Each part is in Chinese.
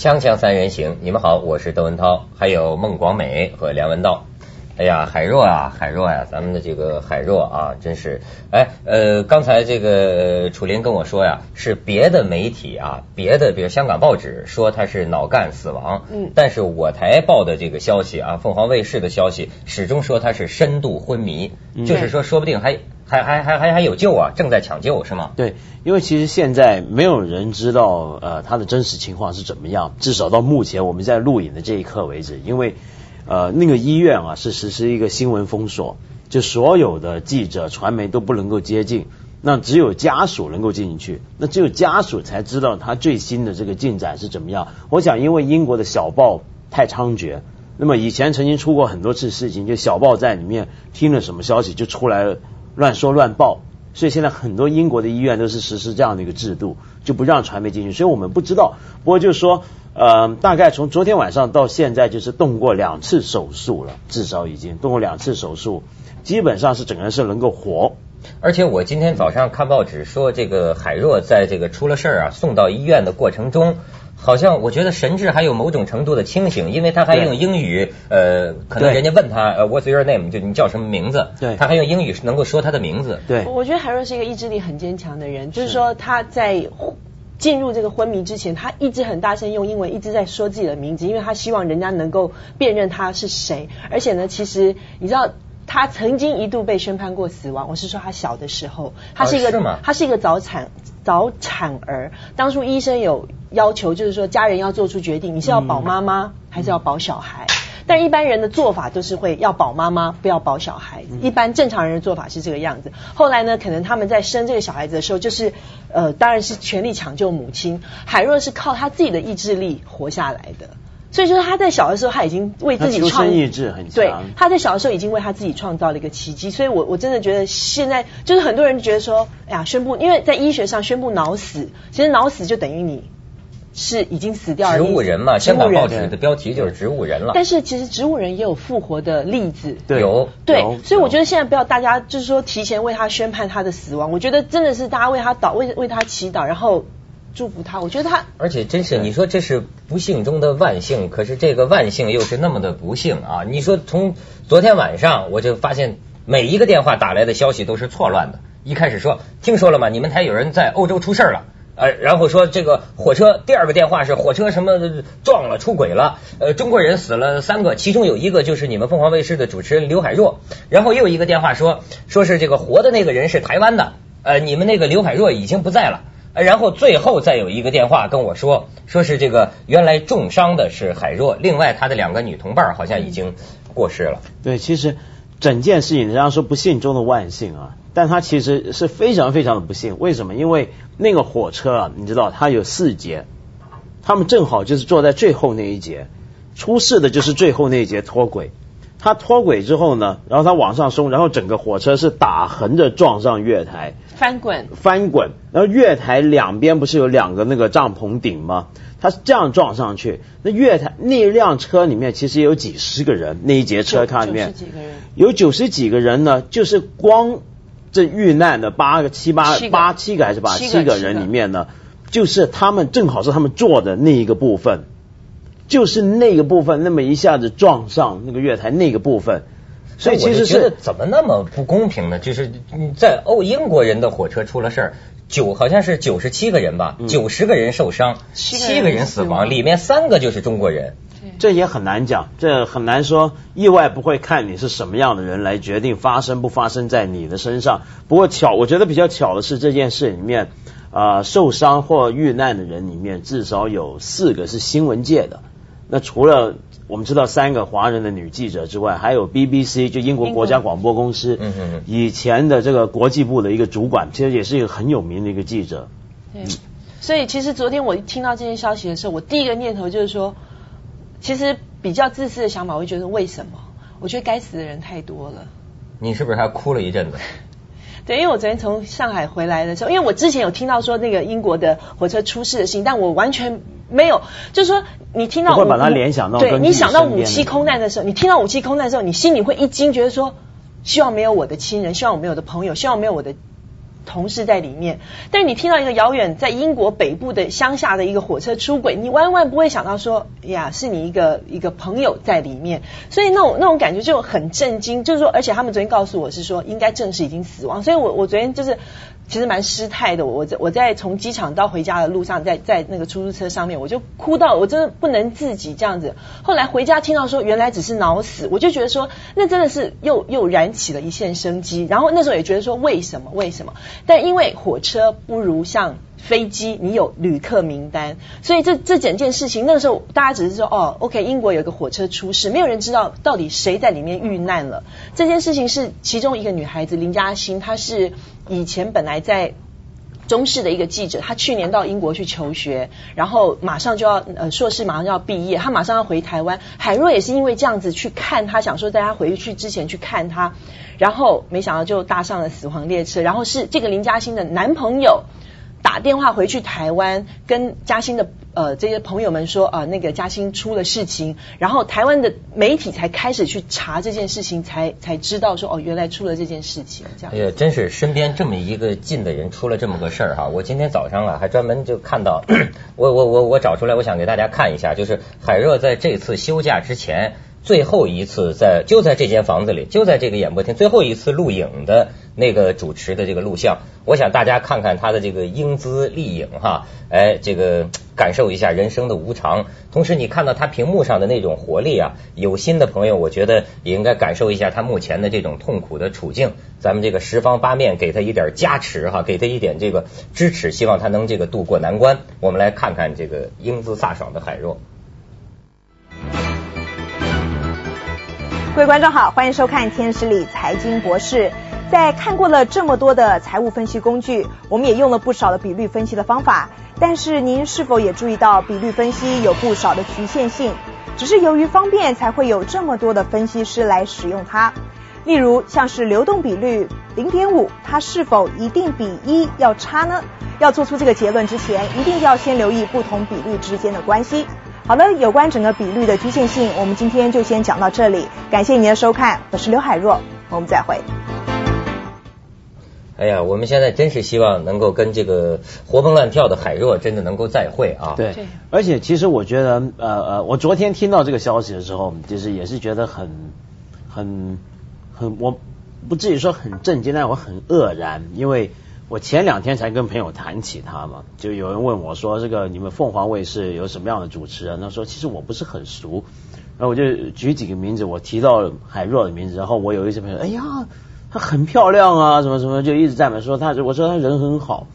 锵锵三人行，你们好，我是窦文涛，还有孟广美和梁文道。哎呀，海若啊，海若呀，咱们的这个海若啊，真是，哎，呃，刚才这个楚林跟我说呀，是别的媒体啊，别的比如香港报纸说他是脑干死亡，嗯，但是我台报的这个消息啊，凤凰卫视的消息始终说他是深度昏迷，就是说说不定还还还还还还有救啊，正在抢救是吗？对，因为其实现在没有人知道呃他的真实情况是怎么样，至少到目前我们在录影的这一刻为止，因为。呃，那个医院啊是实施一个新闻封锁，就所有的记者、传媒都不能够接近，那只有家属能够进去，那只有家属才知道他最新的这个进展是怎么样。我想，因为英国的小报太猖獗，那么以前曾经出过很多次事情，就小报在里面听了什么消息就出来乱说乱报，所以现在很多英国的医院都是实施这样的一个制度，就不让传媒进去，所以我们不知道。不过就是说。呃，大概从昨天晚上到现在，就是动过两次手术了，至少已经动过两次手术，基本上是整个人是能够活。而且我今天早上看报纸说，这个海若在这个出了事儿啊，送到医院的过程中，好像我觉得神志还有某种程度的清醒，因为他还用英语，呃，可能人家问他呃 What's your name？就你叫什么名字？对，他还用英语能够说他的名字。对，我觉得海若是一个意志力很坚强的人，就是说他在。进入这个昏迷之前，他一直很大声用英文一直在说自己的名字，因为他希望人家能够辨认他是谁。而且呢，其实你知道，他曾经一度被宣判过死亡。我是说他小的时候，他是一个他是一个早产早产儿。当初医生有要求，就是说家人要做出决定，你是要保妈妈还是要保小孩？但一般人的做法都是会要保妈妈，不要保小孩。一般正常人的做法是这个样子。后来呢，可能他们在生这个小孩子的时候，就是呃，当然是全力抢救母亲。海若是靠他自己的意志力活下来的，所以就是他在小的时候他已经为自己创意志很强。对，他在小的时候已经为他自己创造了一个奇迹。所以我我真的觉得现在就是很多人觉得说，哎呀，宣布，因为在医学上宣布脑死，其实脑死就等于你。是已经死掉了。植物人嘛，香港报纸的标题就是植物人了。但是其实植物人也有复活的例子，有对，所以我觉得现在不要大家就是说提前为他宣判他的死亡，我觉得真的是大家为他祷为为他祈祷，然后祝福他。我觉得他而且真是你说这是不幸中的万幸，可是这个万幸又是那么的不幸啊！你说从昨天晚上我就发现每一个电话打来的消息都是错乱的，一开始说听说了吗？你们台有人在欧洲出事了。呃，然后说这个火车，第二个电话是火车什么撞了出轨了，呃，中国人死了三个，其中有一个就是你们凤凰卫视的主持人刘海若，然后又一个电话说说是这个活的那个人是台湾的，呃，你们那个刘海若已经不在了，然后最后再有一个电话跟我说，说是这个原来重伤的是海若，另外他的两个女同伴好像已经过世了。对，其实整件事情人家说不幸中的万幸啊。但他其实是非常非常的不幸，为什么？因为那个火车啊，你知道它有四节，他们正好就是坐在最后那一节，出事的就是最后那一节脱轨。他脱轨之后呢，然后他往上松，然后整个火车是打横着撞上月台，翻滚，翻滚。然后月台两边不是有两个那个帐篷顶吗？他是这样撞上去。那月台那辆车里面其实有几十个人，那一节车卡里面有九十几个人呢，就是光。这遇难的八个、七八、八七个还是八七个人里面呢，就是他们正好是他们坐的那一个部分，就是那个部分，那么一下子撞上那个月台那个部分，所以其实是怎么那么不公平呢？就是在欧英国人的火车出了事儿，九好像是九十七个人吧，九十个人受伤，七个人死亡，里面三个就是中国人。这也很难讲，这很难说。意外不会看你是什么样的人来决定发生不发生在你的身上。不过巧，我觉得比较巧的是这件事里面，啊，受伤或遇难的人里面至少有四个是新闻界的。那除了我们知道三个华人的女记者之外，还有 BBC 就英国国家广播公司嗯嗯以前的这个国际部的一个主管，其实也是一个很有名的一个记者。对，所以其实昨天我听到这些消息的时候，我第一个念头就是说。其实比较自私的想法，我会觉得为什么？我觉得该死的人太多了。你是不是还哭了一阵子？对，因为我昨天从上海回来的时候，因为我之前有听到说那个英国的火车出事的事情，但我完全没有，就是说你听到会把它联想到对你想到武器空难的时候，你听到武器空难的时候，你心里会一惊，觉得说希望没有我的亲人，希望我没有的朋友，希望没有我的同事在里面，但是你听到一个遥远在英国北部的乡下的一个火车出轨，你万万不会想到说呀，是你一个一个朋友在里面，所以那种那种感觉就很震惊。就是说，而且他们昨天告诉我是说，应该正式已经死亡，所以我我昨天就是。其实蛮失态的，我在我在从机场到回家的路上，在在那个出租车上面，我就哭到我真的不能自己这样子。后来回家听到说原来只是脑死，我就觉得说那真的是又又燃起了一线生机。然后那时候也觉得说为什么为什么？但因为火车不如像。飞机，你有旅客名单，所以这这整件事情，那个时候大家只是说，哦，OK，英国有个火车出事，没有人知道到底谁在里面遇难了。这件事情是其中一个女孩子林嘉欣，她是以前本来在中视的一个记者，她去年到英国去求学，然后马上就要呃硕士马上就要毕业，她马上要回台湾。海若也是因为这样子去看她，想说在她回去之前去看她，然后没想到就搭上了死亡列车，然后是这个林嘉欣的男朋友。打电话回去台湾，跟嘉兴的呃这些朋友们说啊，那个嘉兴出了事情，然后台湾的媒体才开始去查这件事情，才才知道说哦，原来出了这件事情。这样，哎呀，真是身边这么一个近的人出了这么个事儿哈！我今天早上啊，还专门就看到，我我我我找出来，我想给大家看一下，就是海热在这次休假之前。最后一次在就在这间房子里，就在这个演播厅，最后一次录影的那个主持的这个录像，我想大家看看他的这个英姿丽影哈，哎，这个感受一下人生的无常。同时，你看到他屏幕上的那种活力啊，有心的朋友，我觉得也应该感受一下他目前的这种痛苦的处境。咱们这个十方八面给他一点加持哈，给他一点这个支持，希望他能这个渡过难关。我们来看看这个英姿飒爽的海若。各位观众好，欢迎收看《天使里财经博士》。在看过了这么多的财务分析工具，我们也用了不少的比率分析的方法。但是您是否也注意到，比率分析有不少的局限性？只是由于方便，才会有这么多的分析师来使用它。例如，像是流动比率零点五，它是否一定比一要差呢？要做出这个结论之前，一定要先留意不同比率之间的关系。好了，有关整个比率的局限性，我们今天就先讲到这里。感谢您的收看，我是刘海若，我们再会。哎呀，我们现在真是希望能够跟这个活蹦乱跳的海若真的能够再会啊！对，而且其实我觉得，呃呃，我昨天听到这个消息的时候，就是也是觉得很很很，我不至于说很震惊，但我很愕然，因为。我前两天才跟朋友谈起他嘛，就有人问我说：“这个你们凤凰卫视有什么样的主持人？”他说：“其实我不是很熟。”然后我就举几个名字，我提到海若的名字。然后我有一些朋友，哎呀，她很漂亮啊，什么什么，就一直赞美说她。我说她人很好，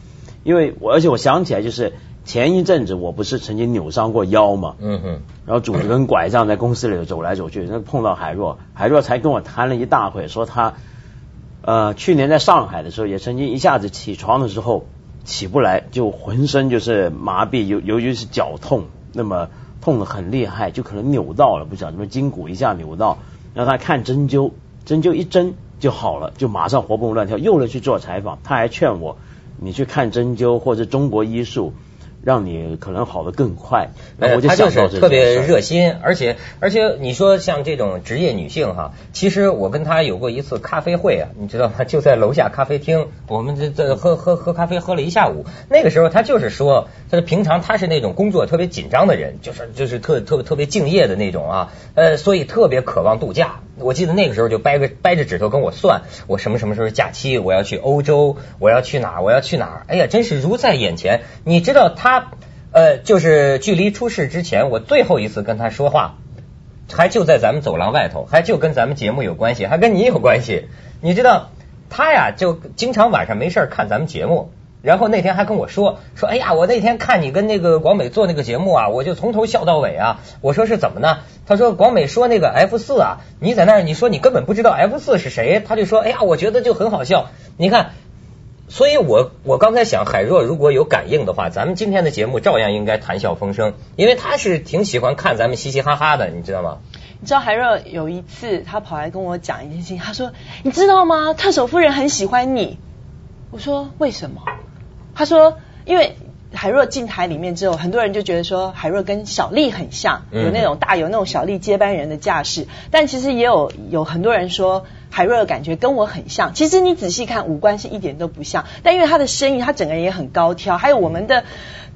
因为我而且我想起来，就是前一阵子我不是曾经扭伤过腰嘛，嗯哼，然后拄着根拐杖在公司里走来走去，那碰到海若，海若才跟我谈了一大会，说她。呃，去年在上海的时候，也曾经一下子起床的时候起不来，就浑身就是麻痹，尤尤其是脚痛，那么痛的很厉害，就可能扭到了，不晓得什么筋骨一下扭到，让他看针灸，针灸一针就好了，就马上活蹦乱跳，又来去做采访，他还劝我，你去看针灸或者中国医术。让你可能好的更快，我就他就是特别热心，而且而且你说像这种职业女性哈，其实我跟她有过一次咖啡会啊，你知道吗？就在楼下咖啡厅，我们这这喝喝喝咖啡喝了一下午。那个时候她就是说，她说平常她是那种工作特别紧张的人，就是就是特特特别敬业的那种啊，呃，所以特别渴望度假。我记得那个时候就掰个掰着指头跟我算，我什么什么时候假期，我要去欧洲，我要去哪儿，我要去哪儿？哎呀，真是如在眼前。你知道他。呃，就是距离出事之前，我最后一次跟他说话，还就在咱们走廊外头，还就跟咱们节目有关系，还跟你有关系。你知道，他呀就经常晚上没事看咱们节目，然后那天还跟我说说，哎呀，我那天看你跟那个广美做那个节目啊，我就从头笑到尾啊。我说是怎么呢？他说广美说那个 F 四啊，你在那儿你说你根本不知道 F 四是谁，他就说，哎呀，我觉得就很好笑。你看。所以，我我刚才想，海若如果有感应的话，咱们今天的节目照样应该谈笑风生，因为他是挺喜欢看咱们嘻嘻哈哈的，你知道吗？你知道海若有一次，他跑来跟我讲一件事情，他说：“你知道吗？特首夫人很喜欢你。”我说：“为什么？”他说：“因为海若进台里面之后，很多人就觉得说海若跟小丽很像，有那种大有那种小丽接班人的架势，但其实也有有很多人说。”海若的感觉跟我很像。其实你仔细看，五官是一点都不像，但因为他的声音，他整个人也很高挑，还有我们的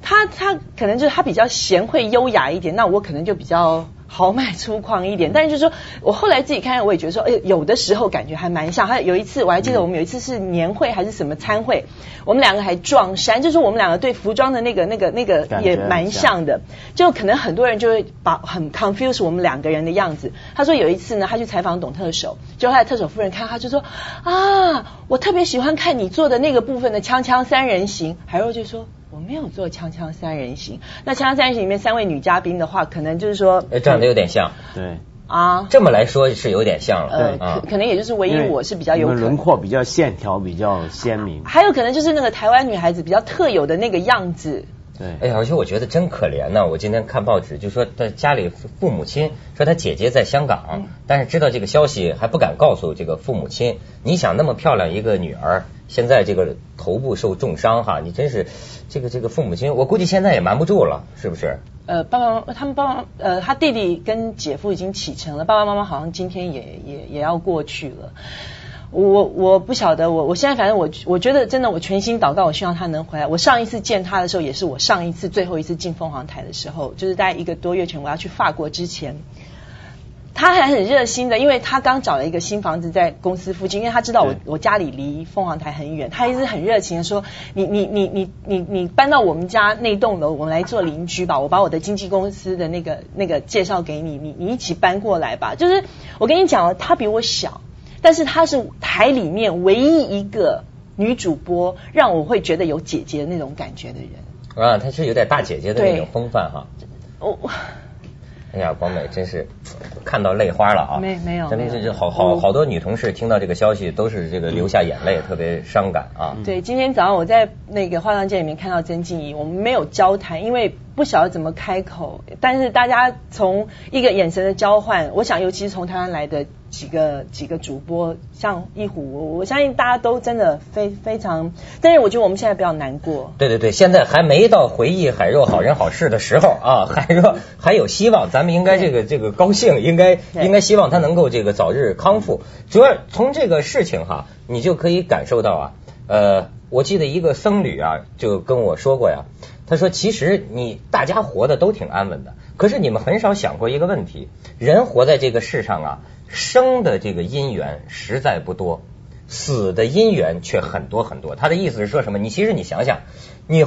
他他可能就是他比较贤惠优雅一点，那我可能就比较。豪迈粗犷一点，但是就是说我后来自己看，我也觉得说，哎，有的时候感觉还蛮像。还有有一次，我还记得我们有一次是年会还是什么参会，我们两个还撞衫，就是我们两个对服装的那个、那个、那个也蛮像的。就可能很多人就会把很 confuse 我们两个人的样子。他说有一次呢，他去采访董特首，就他的特首夫人看他就说啊，我特别喜欢看你做的那个部分的锵锵三人行。海若就说。我没有做《锵锵三人行》，那《锵锵三人行》里面三位女嘉宾的话，可能就是说，哎，长得有点像，对，啊，这么来说是有点像。了，呃，可可能也就是唯一我是比较有轮廓比较线条比较鲜明，还有可能就是那个台湾女孩子比较特有的那个样子。对，哎呀，而且我觉得真可怜呢。我今天看报纸，就说他家里父母亲说他姐姐在香港，但是知道这个消息还不敢告诉这个父母亲。你想那么漂亮一个女儿，现在这个头部受重伤哈，你真是这个这个父母亲，我估计现在也瞒不住了，是不是？呃，爸爸妈妈他们爸爸呃，他弟弟跟姐夫已经启程了，爸爸妈妈好像今天也也也要过去了。我我不晓得，我我现在反正我我觉得真的，我全心祷告，我希望他能回来。我上一次见他的时候，也是我上一次最后一次进凤凰台的时候，就是在一个多月前我要去法国之前，他还很热心的，因为他刚找了一个新房子在公司附近，因为他知道我我家里离凤凰台很远，他一直很热情的说，你你你你你你搬到我们家那栋楼，我们来做邻居吧，我把我的经纪公司的那个那个介绍给你，你你一起搬过来吧。就是我跟你讲他比我小。但是她是台里面唯一一个女主播，让我会觉得有姐姐那种感觉的人。啊，她是有点大姐姐的那种风范哈。哦。哎呀，广美真是看到泪花了啊！没没有，真的是好好好多女同事听到这个消息都是这个流下眼泪，特别伤感啊。对，今天早上我在那个化妆间里面看到曾静怡，我们没有交谈，因为不晓得怎么开口。但是大家从一个眼神的交换，我想尤其是从台湾来的。几个几个主播像一虎，我我相信大家都真的非非常，但是我觉得我们现在比较难过。对对对，现在还没到回忆海若好人好事的时候啊，海若还有希望，咱们应该这个这个高兴，应该应该希望他能够这个早日康复。主要从这个事情哈，你就可以感受到啊，呃，我记得一个僧侣啊就跟我说过呀，他说其实你大家活的都挺安稳的，可是你们很少想过一个问题，人活在这个世上啊。生的这个姻缘实在不多，死的姻缘却很多很多。他的意思是说什么？你其实你想想，你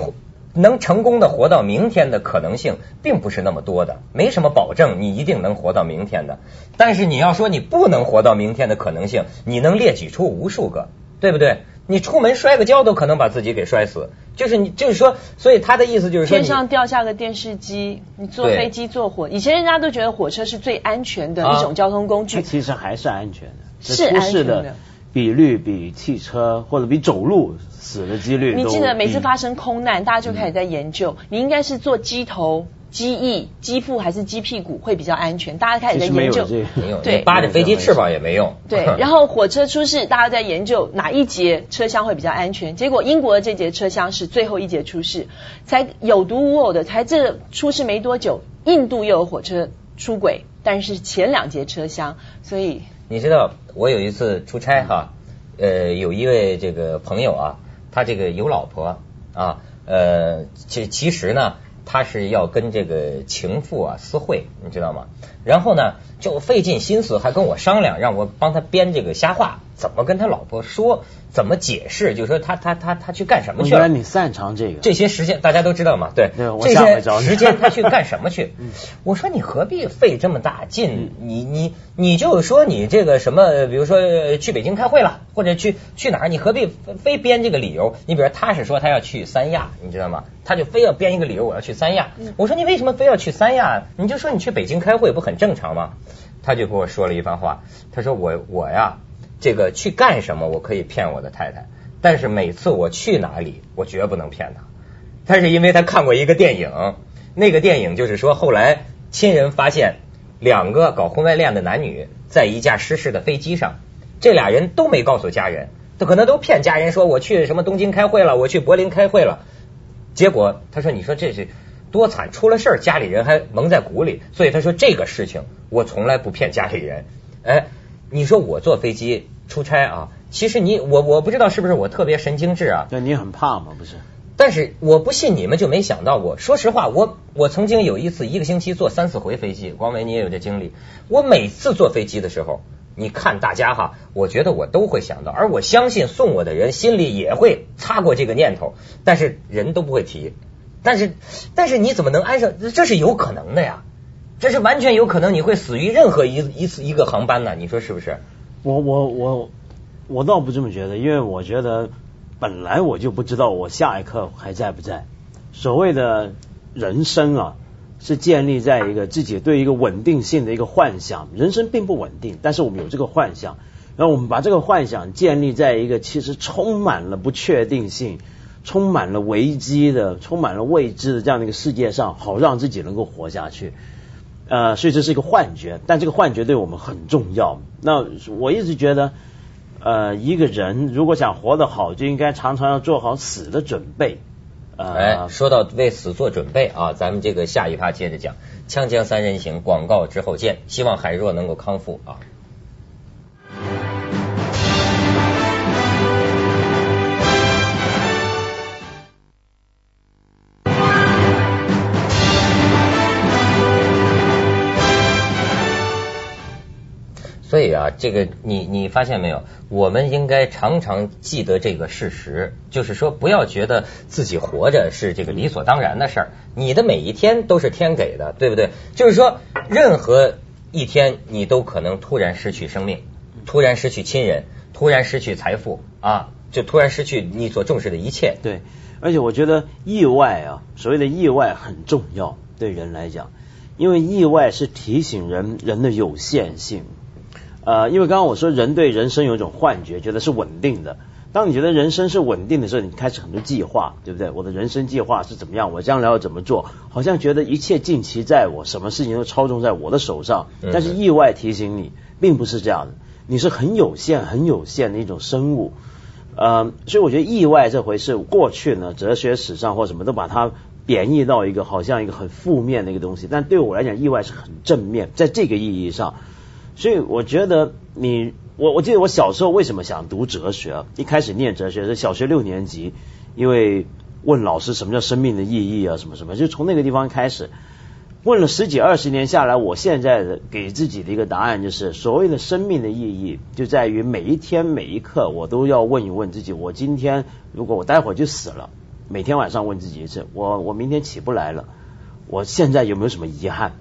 能成功的活到明天的可能性并不是那么多的，没什么保证你一定能活到明天的。但是你要说你不能活到明天的可能性，你能列举出无数个，对不对？你出门摔个跤都可能把自己给摔死。就是你，就是说，所以他的意思就是说，天上掉下个电视机，你坐飞机坐火，以前人家都觉得火车是最安全的一种交通工具，其实还是安全的，是安全的，比率比汽车或者比走路死的几率。你记得每次发生空难，大家就开始在研究，你应该是坐机头。机翼、机腹还是机屁股会比较安全？大家开始在研究，没有，对，扒着飞机翅膀也没用。对，然后火车出事，大家在研究哪一节车厢会比较安全？结果英国的这节车厢是最后一节出事，才有独无偶的，才这出事没多久，印度又有火车出轨，但是前两节车厢，所以你知道，我有一次出差哈，呃，有一位这个朋友啊，他这个有老婆啊，呃，其其实呢。他是要跟这个情妇啊私会，你知道吗？然后呢，就费尽心思，还跟我商量，让我帮他编这个瞎话，怎么跟他老婆说，怎么解释，就说他他他他去干什么去了？原来你擅长这个。这些时间大家都知道嘛，对，这些时间他去干什么去？我说你何必费这么大劲？你你你就说你这个什么，比如说去北京开会了，或者去去哪儿，你何必非编这个理由？你比如他是说他要去三亚，你知道吗？他就非要编一个理由，我要去三亚。我说你为什么非要去三亚？你就说你去北京开会不很？很正常吗？他就跟我说了一番话。他说我我呀，这个去干什么我可以骗我的太太，但是每次我去哪里，我绝不能骗她。他是因为他看过一个电影，那个电影就是说后来亲人发现两个搞婚外恋的男女在一架失事的飞机上，这俩人都没告诉家人，他可能都骗家人说我去什么东京开会了，我去柏林开会了。结果他说你说这是。多惨，出了事儿，家里人还蒙在鼓里，所以他说这个事情我从来不骗家里人。哎，你说我坐飞机出差啊，其实你我我不知道是不是我特别神经质啊，那你很怕吗？不是？但是我不信你们就没想到过。说实话，我我曾经有一次一个星期坐三四回飞机，光伟你也有这经历。我每次坐飞机的时候，你看大家哈，我觉得我都会想到，而我相信送我的人心里也会擦过这个念头，但是人都不会提。但是但是你怎么能安上？这是有可能的呀，这是完全有可能你会死于任何一一次一个航班呢？你说是不是？我我我我倒不这么觉得，因为我觉得本来我就不知道我下一刻还在不在。所谓的人生啊，是建立在一个自己对一个稳定性的一个幻想。人生并不稳定，但是我们有这个幻想，然后我们把这个幻想建立在一个其实充满了不确定性、充满了危机的、充满了未知的这样的一个世界上，好让自己能够活下去。呃，所以这是一个幻觉，但这个幻觉对我们很重要。那我一直觉得，呃，一个人如果想活得好，就应该常常要做好死的准备。呃哎，说到为死做准备啊，咱们这个下一趴接着讲《锵锵三人行》广告之后见，希望海若能够康复啊。所以啊，这个你你发现没有？我们应该常常记得这个事实，就是说不要觉得自己活着是这个理所当然的事儿。你的每一天都是天给的，对不对？就是说，任何一天你都可能突然失去生命，突然失去亲人，突然失去财富啊，就突然失去你所重视的一切。对，而且我觉得意外啊，所谓的意外很重要，对人来讲，因为意外是提醒人人的有限性。呃，因为刚刚我说人对人生有一种幻觉，觉得是稳定的。当你觉得人生是稳定的时候，你开始很多计划，对不对？我的人生计划是怎么样？我将来要怎么做？好像觉得一切尽其在我，什么事情都操纵在我的手上。但是意外提醒你，并不是这样的。你是很有限、很有限的一种生物。呃，所以我觉得意外这回事，过去呢，哲学史上或什么都把它贬义到一个好像一个很负面的一个东西。但对我来讲，意外是很正面，在这个意义上。所以我觉得你，我我记得我小时候为什么想读哲学？一开始念哲学是小学六年级，因为问老师什么叫生命的意义啊，什么什么，就从那个地方开始问了十几二十年下来，我现在的给自己的一个答案就是，所谓的生命的意义就在于每一天每一刻，我都要问一问自己：我今天如果我待会儿就死了，每天晚上问自己一次，我我明天起不来了，我现在有没有什么遗憾？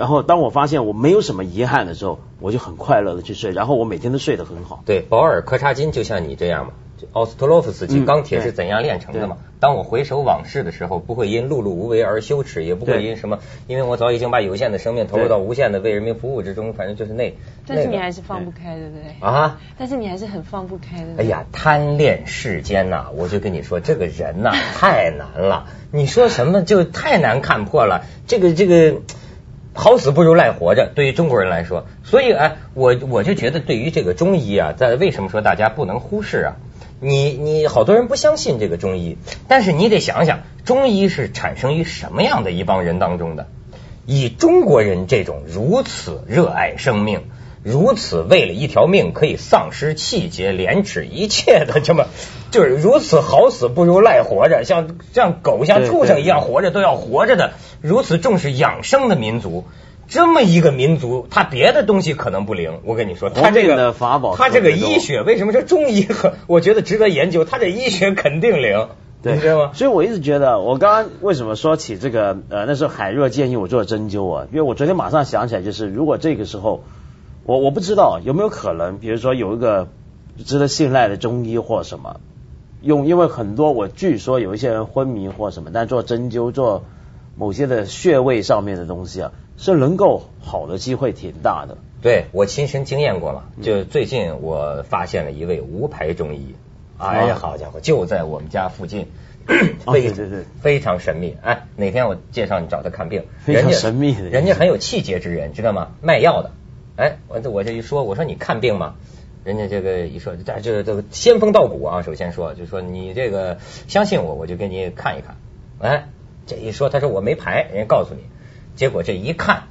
然后当我发现我没有什么遗憾的时候，我就很快乐的去睡，然后我每天都睡得很好。对，保尔柯察金就像你这样嘛。奥斯特洛夫斯基嗯钢铁是怎样炼成的嘛？当我回首往事的时候，不会因碌碌无为而羞耻，也不会因什么，因为我早已经把有限的生命投入到无限的为人民服务之中。反正就是那。但是你还是放不开，对不对？啊。但是你还是很放不开的。哎呀，贪恋世间呐、我就跟你说，这个人呐、太难了。你说什么就太难看破了。这个这个，好死不如赖活着，对于中国人来说。所以哎，我我就觉得，对于这个中医啊，在为什么说大家不能忽视啊？你你好多人不相信这个中医，但是你得想想，中医是产生于什么样的一帮人当中的？以中国人这种如此热爱生命。如此为了一条命可以丧失气节、廉耻一切的这么，就是如此好死不如赖活着，像像狗像畜生一样活着都要活着的，如此重视养生的民族，这么一个民族，他别的东西可能不灵，我跟你说，他这个的法宝他这个医学为什么说中医和我觉得值得研究，他这医学肯定灵，对，你知道吗？所以我一直觉得，我刚刚为什么说起这个？呃，那时候海若建议我做针灸啊，因为我昨天马上想起来，就是如果这个时候，我我不知道有没有可能，比如说有一个值得信赖的中医或什么，用，因为很多我据说有一些人昏迷或什么，但做针灸做某些的穴位上面的东西啊，是能够好的机会挺大的。对我亲身经验过嘛，嗯就最近我发现了一位无牌中医，哎呀，啊好家伙，就在我们家附近 哦非常神秘。哎，哪天我介绍你找他看病，非常人家神秘的人人家很有气节之人，知道吗？卖药的，哎，我这我这一说，我说你看病吗？人家这个一说，这这这个仙风道骨啊，首先说，就说你这个相信我，我就给你看一看。哎，这一说，他说我没牌，人家告诉你，结果这一看，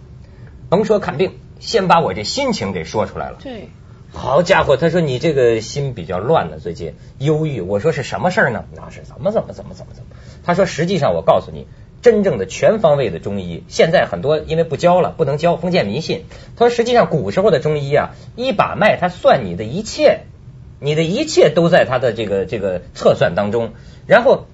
甭说看病，先把我这心情给说出来了。对，好家伙，他说你这个心比较乱呢，最近忧郁。我说是什么事儿呢？那是怎么怎么怎么怎么怎么？他说实际上我告诉你，真正的全方位的中医，现在很多因为不教了，不能教，封建迷信。他说实际上古时候的中医啊，一把脉他算你的一切，你的一切都在他的这个这个测算当中。然后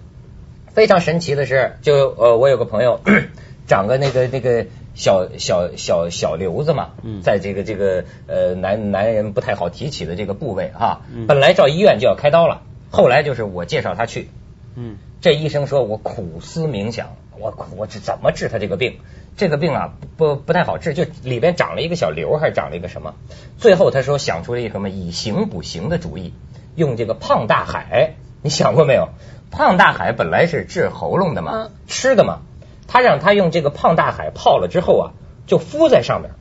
非常神奇的是，就呃我有个朋友 长个那个那个。小小小小瘤子嘛，在这个这个呃男男人不太好提起的这个部位哈，本来到医院就要开刀了，后来就是我介绍他去，嗯，这医生说我苦思冥想，我我这怎么治他这个病？这个病啊不不太好治，就里边长了一个小瘤，还是长了一个什么？最后他说想出了一个什么以形补形的主意，用这个胖大海，你想过没有？胖大海本来是治喉咙的嘛，吃的嘛。他让他用这个胖大海泡了之后啊，就敷在上面。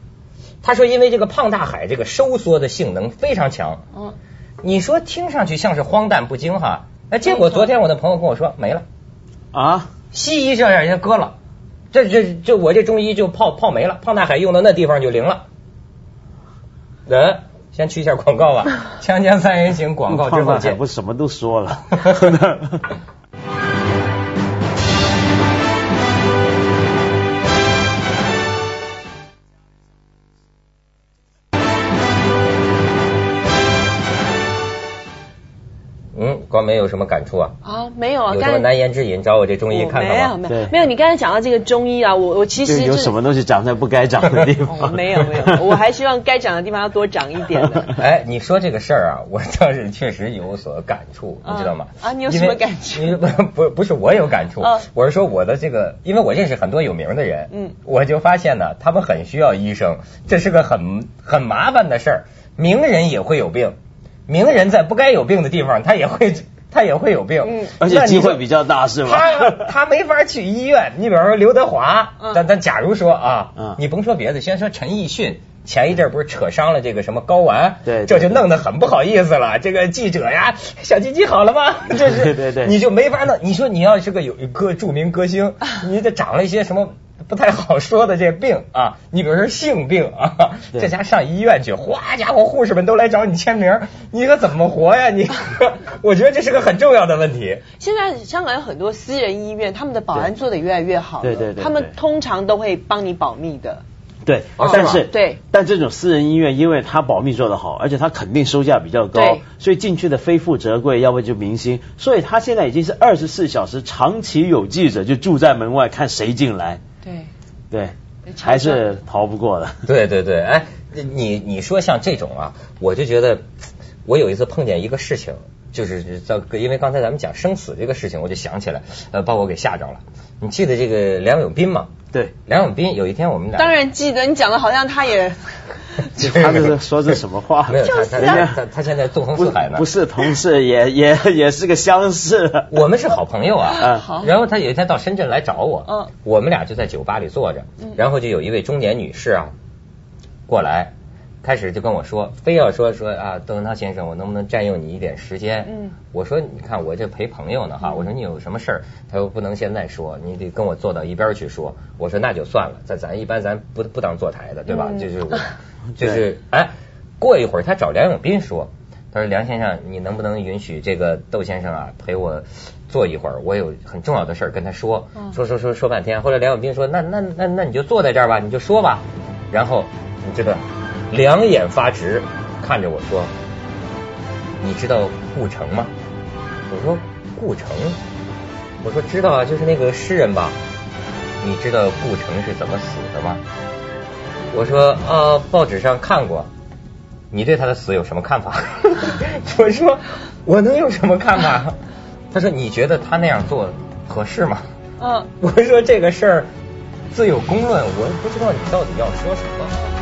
他说，因为这个胖大海这个收缩的性能非常强。嗯，你说听上去像是荒诞不经哈？哎，结果昨天我的朋友跟我说没了啊，西医这让人家割了，这这这我这中医就泡泡没了，胖大海用到那地方就灵了。人先去一下广告吧，锵锵三人行广告之后见。不什么都说了。光没有什么感触啊？啊，没有啊。有什么难言之隐？找我这中医看看没有没有没有。你刚才讲到这个中医啊，我我其实有什么东西长在不该长的地方？没有没有，我还希望该长的地方要多长一点的。哎，你说这个事儿啊，我倒是确实有所感触，你知道吗？啊，你有什么感触？不 不不是我有感触，我是说我的这个，因为我认识很多有名的人，嗯，我就发现呢，他们很需要医生，这是个很很麻烦的事儿。名人也会有病。名人在不该有病的地方，他也会 他也会有病，嗯，而且机会比较大，是吗？他他没法去医院。你比方说刘德华，但但假如说啊，你甭说别的，先说陈奕迅，前一阵不是扯伤了这个什么睾丸，对，这就弄得很不好意思了。这个记者呀，小鸡鸡好了吗？这是对对对，你就没法弄。你说你要是个有一个著名歌星，你得长了一些什么？不太好说的这病啊，你比如说性病啊，这家上医院去，哗家伙，护士们都来找你签名，你可怎么活呀？你，我觉得这是个很重要的问题。现在香港有很多私人医院，他们的保安做的越来越好对对对，他们通常都会帮你保密的。对，但是对，但这种私人医院，因为他保密做得好，而且他肯定收价比较高，所以进去的非富则贵，要不就明星，所以他现在已经是二十四小时长期有记者就住在门外看谁进来。对对，还是逃不过的。对对对，哎，你你说像这种啊，我就觉得我有一次碰见一个事情，就是在因为刚才咱们讲生死这个事情，我就想起来，呃，把我给吓着了。你记得这个梁永斌吗？对，梁永斌有一天我们俩当然记得，你讲的好像他也。他这是说这什么话？没有，他他他他现在纵横四海呢。不是同事，也也也是个相识。我们是好朋友啊。好。然后他有一天到深圳来找我。嗯。我们俩就在酒吧里坐着。嗯。然后就有一位中年女士啊，过来，开始就跟我说，非要说说啊，窦文涛先生，我能不能占用你一点时间？嗯。我说，你看我这陪朋友呢哈。我说你有什么事儿？他说不能现在说，你得跟我坐到一边去说。我说那就算了，咱咱一般咱不不当坐台的，对吧？就是我。就是哎，过一会儿他找梁永斌说，他说梁先生，你能不能允许这个窦先生啊陪我坐一会儿？我有很重要的事儿跟他说，说说说说半天。后来梁永斌说，那那那那你就坐在这儿吧，你就说吧。然后你知道，两眼发直看着我说，你知道顾城吗？我说顾城，我说知道啊，就是那个诗人吧。你知道顾城是怎么死的吗？我说啊，报纸上看过，你对他的死有什么看法？我说我能有什么看法？他说你觉得他那样做合适吗？嗯，我说这个事儿自有公论，我不知道你到底要说什么。